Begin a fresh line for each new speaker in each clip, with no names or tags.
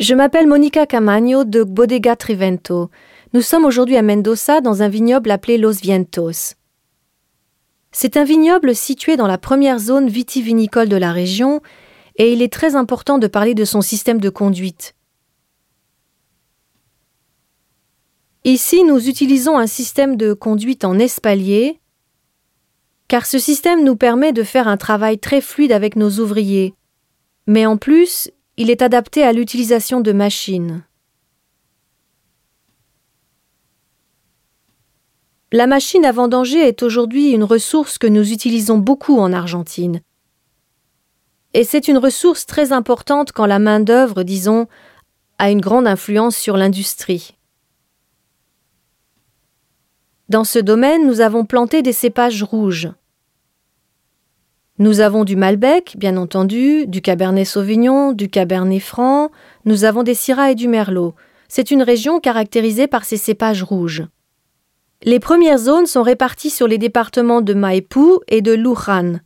Je m'appelle Monica Camagno de Bodega Trivento. Nous sommes aujourd'hui à Mendoza dans un vignoble appelé Los Vientos. C'est un vignoble situé dans la première zone vitivinicole de la région et il est très important de parler de son système de conduite. Ici, nous utilisons un système de conduite en espalier car ce système nous permet de faire un travail très fluide avec nos ouvriers. Mais en plus, il est adapté à l'utilisation de machines. La machine à vendanger est aujourd'hui une ressource que nous utilisons beaucoup en Argentine. Et c'est une ressource très importante quand la main-d'œuvre, disons, a une grande influence sur l'industrie. Dans ce domaine, nous avons planté des cépages rouges. Nous avons du Malbec, bien entendu, du Cabernet Sauvignon, du Cabernet Franc, nous avons des Syrah et du Merlot. C'est une région caractérisée par ses cépages rouges. Les premières zones sont réparties sur les départements de Maipú et de Luján.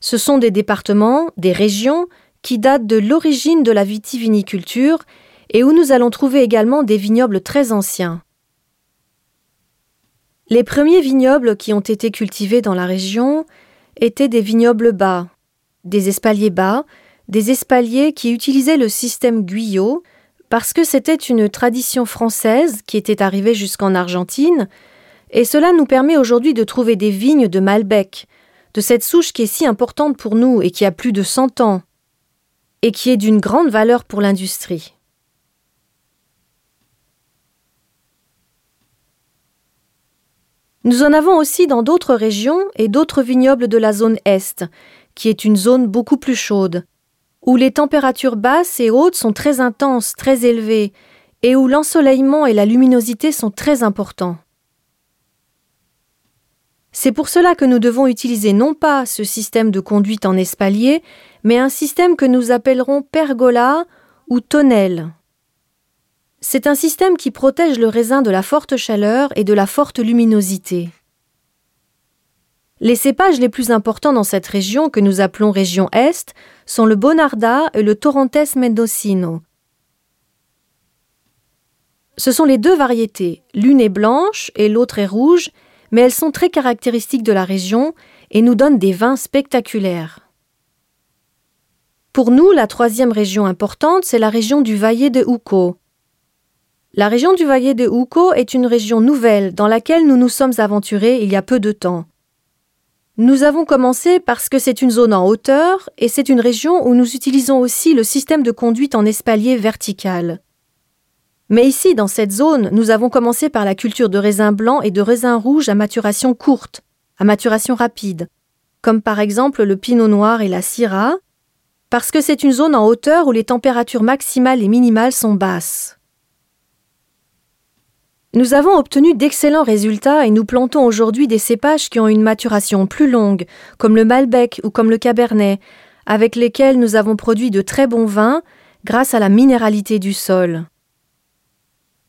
Ce sont des départements, des régions, qui datent de l'origine de la vitiviniculture et où nous allons trouver également des vignobles très anciens. Les premiers vignobles qui ont été cultivés dans la région étaient des vignobles bas, des espaliers bas, des espaliers qui utilisaient le système Guyot parce que c'était une tradition française qui était arrivée jusqu'en Argentine, et cela nous permet aujourd'hui de trouver des vignes de Malbec, de cette souche qui est si importante pour nous et qui a plus de 100 ans, et qui est d'une grande valeur pour l'industrie. Nous en avons aussi dans d'autres régions et d'autres vignobles de la zone Est, qui est une zone beaucoup plus chaude, où les températures basses et hautes sont très intenses, très élevées, et où l'ensoleillement et la luminosité sont très importants. C'est pour cela que nous devons utiliser non pas ce système de conduite en espalier, mais un système que nous appellerons pergola ou tonnelle. C'est un système qui protège le raisin de la forte chaleur et de la forte luminosité. Les cépages les plus importants dans cette région, que nous appelons région Est, sont le Bonarda et le Torrontés Mendocino. Ce sont les deux variétés, l'une est blanche et l'autre est rouge, mais elles sont très caractéristiques de la région et nous donnent des vins spectaculaires. Pour nous, la troisième région importante, c'est la région du Valle de Uco, la région du Valle de Uco est une région nouvelle dans laquelle nous nous sommes aventurés il y a peu de temps. Nous avons commencé parce que c'est une zone en hauteur et c'est une région où nous utilisons aussi le système de conduite en espalier vertical. Mais ici, dans cette zone, nous avons commencé par la culture de raisins blancs et de raisins rouges à maturation courte, à maturation rapide, comme par exemple le pinot noir et la syrah, parce que c'est une zone en hauteur où les températures maximales et minimales sont basses. Nous avons obtenu d'excellents résultats et nous plantons aujourd'hui des cépages qui ont une maturation plus longue, comme le Malbec ou comme le Cabernet, avec lesquels nous avons produit de très bons vins grâce à la minéralité du sol.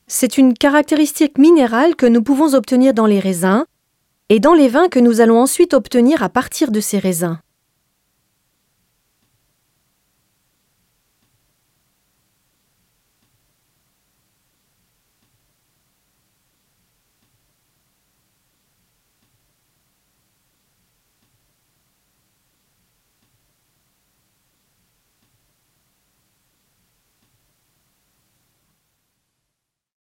C'est une caractéristique minérale que nous pouvons obtenir dans les raisins et dans les vins que nous allons ensuite obtenir à partir de ces raisins.